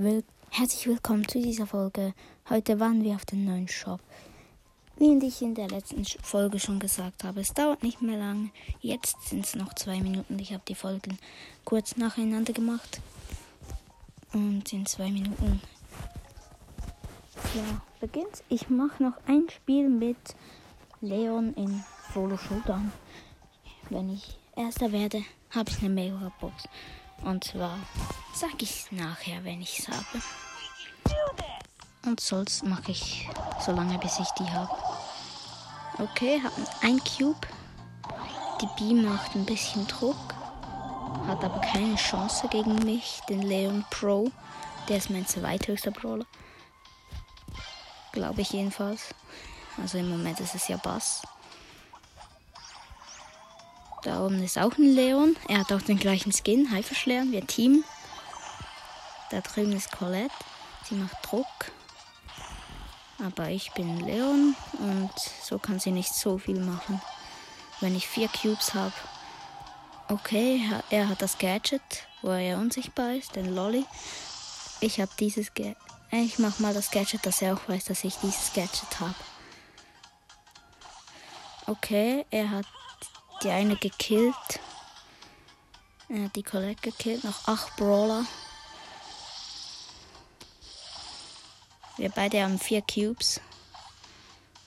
Will Herzlich willkommen zu dieser Folge. Heute waren wir auf dem neuen Shop. Wie ich in der letzten Folge schon gesagt habe, es dauert nicht mehr lang. Jetzt sind es noch zwei Minuten. Ich habe die Folgen kurz nacheinander gemacht. Und in zwei Minuten ja, beginnt. Ich mache noch ein Spiel mit Leon in Solo Showdown. Wenn ich Erster werde, habe ich eine Mega Box. Und zwar sage ich nachher, wenn ich es habe. Und sonst mache ich so lange, bis ich die habe. Okay, hat ein Cube. Die B macht ein bisschen Druck. Hat aber keine Chance gegen mich, den Leon Pro. Der ist mein zweithöchster Brawler. Glaube ich jedenfalls. Also im Moment ist es ja Bass. Da oben ist auch ein Leon. Er hat auch den gleichen Skin, Haifischleon, wir Team. Da drüben ist Colette. Sie macht Druck. Aber ich bin Leon und so kann sie nicht so viel machen. Wenn ich vier Cubes habe. Okay, er hat das Gadget, wo er unsichtbar ist, den Lolly. Ich habe dieses Gadget. Ich mach mal das Gadget, dass er auch weiß, dass ich dieses Gadget habe. Okay, er hat die eine gekillt. Er die Colette gekillt. Noch acht Brawler. Wir beide haben vier Cubes.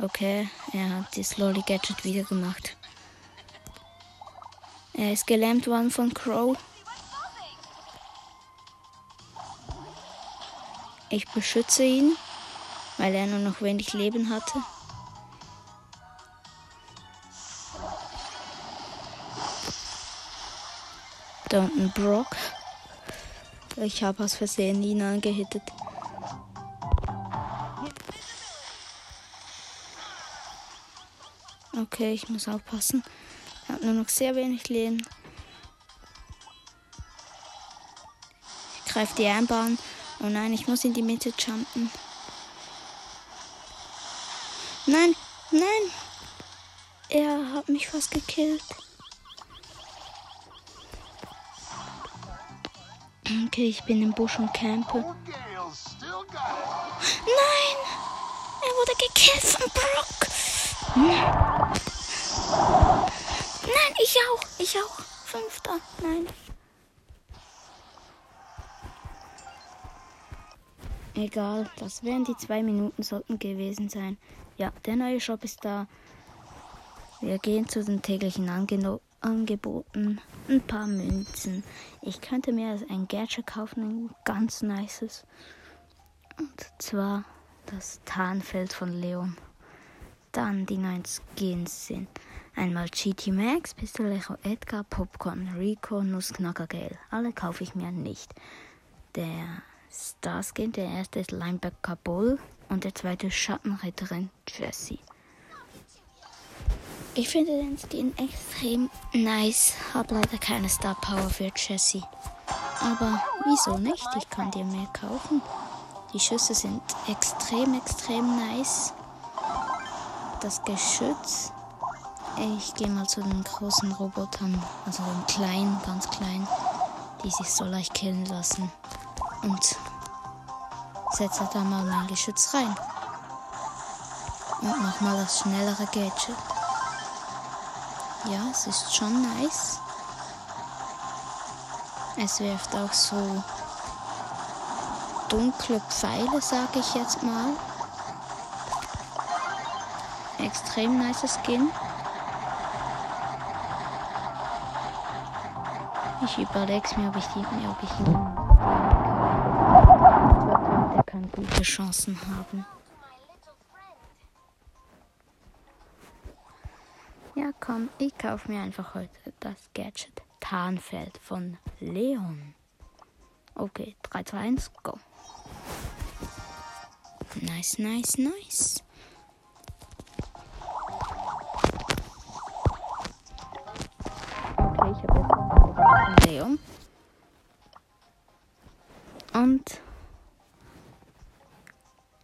Okay, er hat das Lolly Gadget wieder gemacht. Er ist gelähmt worden von Crow. Ich beschütze ihn, weil er nur noch wenig Leben hatte. Da unten Brock. Ich habe aus Versehen ihn angehittet. Okay, ich muss aufpassen. Er hat nur noch sehr wenig Leben. Ich greife die Einbahn. Oh nein, ich muss in die Mitte jumpen. Nein, nein. Er hat mich fast gekillt. Okay, ich bin im Busch und campe. Nein! Er wurde gekillt von Brock. Nein, ich auch. Ich auch. Fünfter. Nein. Egal, das wären die zwei Minuten sollten gewesen sein. Ja, der neue Shop ist da. Wir gehen zu den täglichen Angeno Angeboten. Ein paar Münzen. Ich könnte mir ein Gadget kaufen, ein ganz nices. Und zwar das Tarnfeld von Leon. Dann die neuen Skins sind einmal GT Max, Pistolecho Edgar, Popcorn, Rico, Nussknacker Gale. Alle kaufe ich mir nicht. Der Star Skin, der erste ist Linebacker Bull und der zweite Schattenritterin Jessie. Ich finde den Skin extrem nice, habe leider keine Star Power für Jessie. Aber wieso nicht? Ich kann dir mehr kaufen. Die Schüsse sind extrem, extrem nice das Geschütz. Ich gehe mal zu den großen Robotern, also den kleinen, ganz kleinen, die sich so leicht killen lassen. Und setze da mal mein Geschütz rein. Und mach mal das schnellere Gadget. Ja, es ist schon nice. Es wirft auch so dunkle Pfeile, sage ich jetzt mal extrem nice Skin. Ich überlege mir, ob ich die, mir, ob ich ihn. Der kann gute Chancen haben. Komm, ich kaufe mir einfach heute das Gadget Tarnfeld von Leon. Okay, 3, 2, 1, go. Nice, nice, nice. Okay, ich habe jetzt ein Museum. Und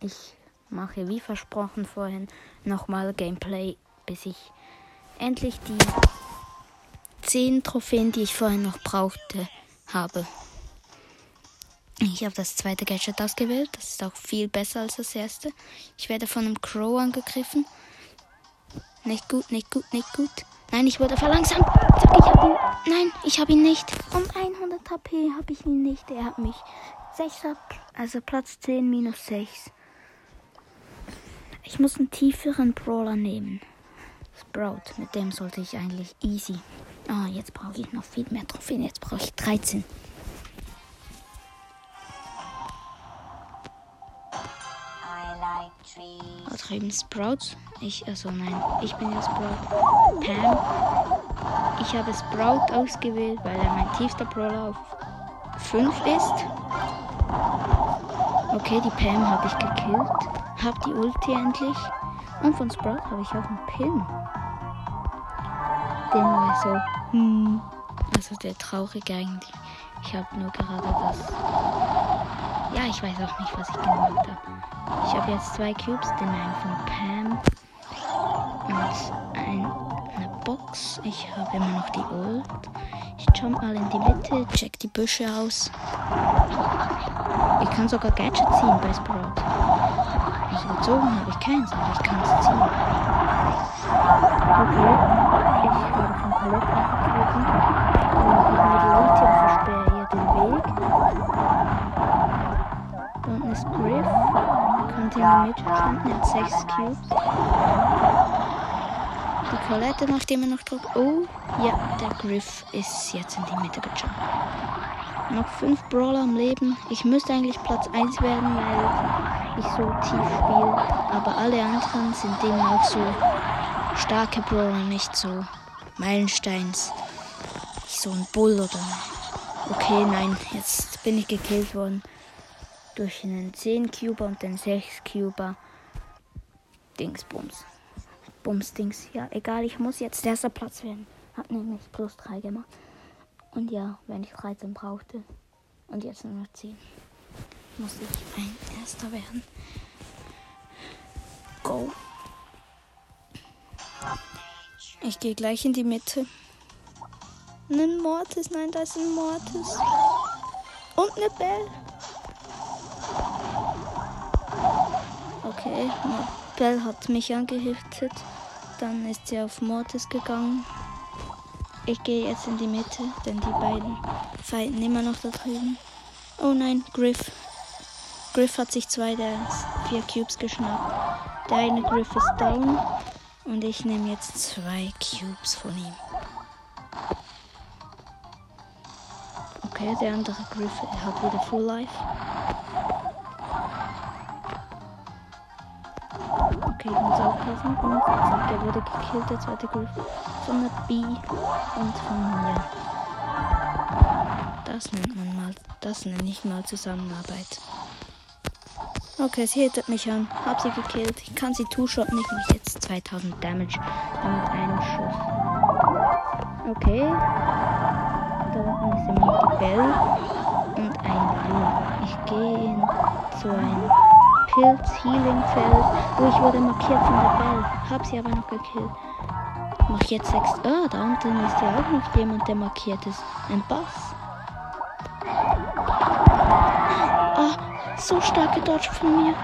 ich mache wie versprochen vorhin nochmal Gameplay, bis ich endlich die 10 Trophäen, die ich vorhin noch brauchte, habe. Ich habe das zweite Gadget ausgewählt. Das ist auch viel besser als das erste. Ich werde von einem Crow angegriffen. Nicht gut, nicht gut, nicht gut. Nein, ich wurde verlangsamt. Ich habe ihn. Nein, ich habe ihn nicht. Und 100 HP habe ich ihn nicht. Er hat mich 6 ab. Also Platz 10 minus 6. Ich muss einen tieferen Brawler nehmen. Sprout, mit dem sollte ich eigentlich easy. Ah, jetzt brauche ich noch viel mehr Trophäen. Jetzt brauche ich 13. Da drüben Sprouts. Ich, also nein, ich bin ja Sprout. Pam. Ich habe Sprout ausgewählt, weil er mein tiefster Brawler auf 5 ist. Okay, die Pam habe ich gekillt. Hab die Ulti endlich. Und von Sprout habe ich auch einen Pin. Den war so, hm, also der traurige eigentlich. Ich habe nur gerade das. Ja, ich weiß auch nicht, was ich gemacht habe. Ich habe jetzt zwei Cubes, den einen von Pam und ein, eine Box. Ich habe immer noch die Ult. Ich jump mal in die Mitte, check die Büsche aus. Ich kann sogar Gadget ziehen bei Sprout. Also gezogen habe ich keins, aber ich kann es ziehen. Okay, ich habe von Colette ich die Ulti und versperre ihr den Weg. Unten ist Griff. Konnte in die Mitte jumpen, er hat 6 Cubes. Die Colette, nachdem er noch drückt. Oh, ja, der Griff ist jetzt in die Mitte gejumpt. Noch 5 Brawler am Leben. Ich müsste eigentlich Platz 1 werden, weil ich so tief spiele. Aber alle anderen sind dem auch so starke Brawler, nicht so Meilensteins. So ein Bull oder. Okay, nein, jetzt bin ich gekillt worden. Durch einen 10 Cuber und den 6 Cuber. Dingsbums. Bumsdings. Ja, egal, ich muss jetzt erster Platz werden. Hat nämlich plus 3 gemacht. Und ja, wenn ich 13 brauchte. Und jetzt nur noch 10. Muss ich ein erster werden. Go. Ich gehe gleich in die Mitte. Ein Mortis, nein, da ist ein Mortis. Und eine Bell. Okay, Bell hat mich angehiftet. Dann ist sie auf Mortis gegangen. Ich gehe jetzt in die Mitte, denn die beiden fighten immer noch da drüben. Oh nein, Griff. Griff hat sich zwei der vier Cubes geschnappt. Der eine Griff ist down und ich nehme jetzt zwei Cubes von ihm. Okay, der andere Griff hat wieder Full Life. Okay, ich muss aufpassen. Und zack, er wurde gekillt, der zweite Griff. Von der B und von mir. Das nennt man mal, das nenne ich mal Zusammenarbeit. Okay, sie hittet mich an. Hab sie gekillt. Ich kann sie two-shotten. Ich mache jetzt 2000 Damage mit einem Schuss. Okay. Da unten ist immer die Bell und ein Lu. Ich gehe in so ein Pilz-Healing-Feld. Oh, ich wurde markiert von der Bell. Hab sie aber noch gekillt. Mach jetzt sechs. Ah, da unten ist ja auch noch jemand, der markiert ist. Ein Bass. Ah, so stark gedodged von mir.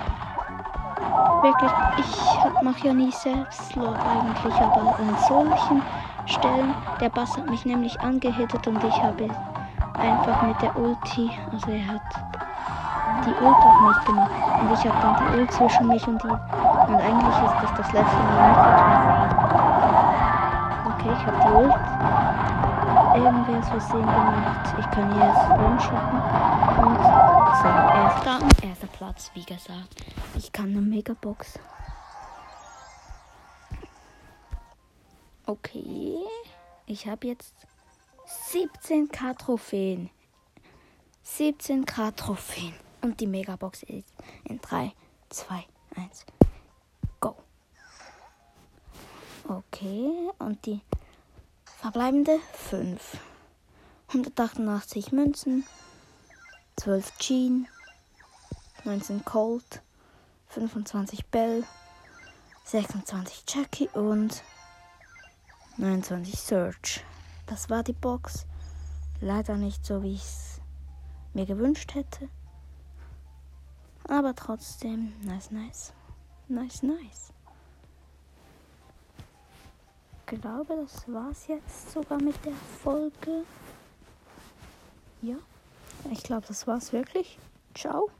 Wirklich, ich mache ja nie Selbstlob eigentlich, aber an solchen Stellen, der Bass hat mich nämlich angehittet und ich habe einfach mit der Ulti, also er hat die Ult auf mich gemacht und ich habe dann die Ult zwischen mich und ihn und eigentlich ist das das letzte Mal nicht getroffen. Okay, ich habe die Ult irgendwie aus Versehen gemacht. Ich kann jetzt rumschotten und so, erster, erster Platz, wie gesagt. Ich kann eine Megabox. Okay, ich habe jetzt 17k Trophäen. 17k Trophäen. Und die Megabox ist in 3, 2, 1, go. Okay, und die verbleibende 5. 188 Münzen, 12 Jean, 19 Colt, 25 Bell, 26 Jackie und 29 Search. Das war die Box. Leider nicht so, wie ich es mir gewünscht hätte. Aber trotzdem, nice, nice. Nice, nice. Ich glaube, das war's jetzt sogar mit der Folge. Ja, ich glaube, das war's wirklich. Ciao.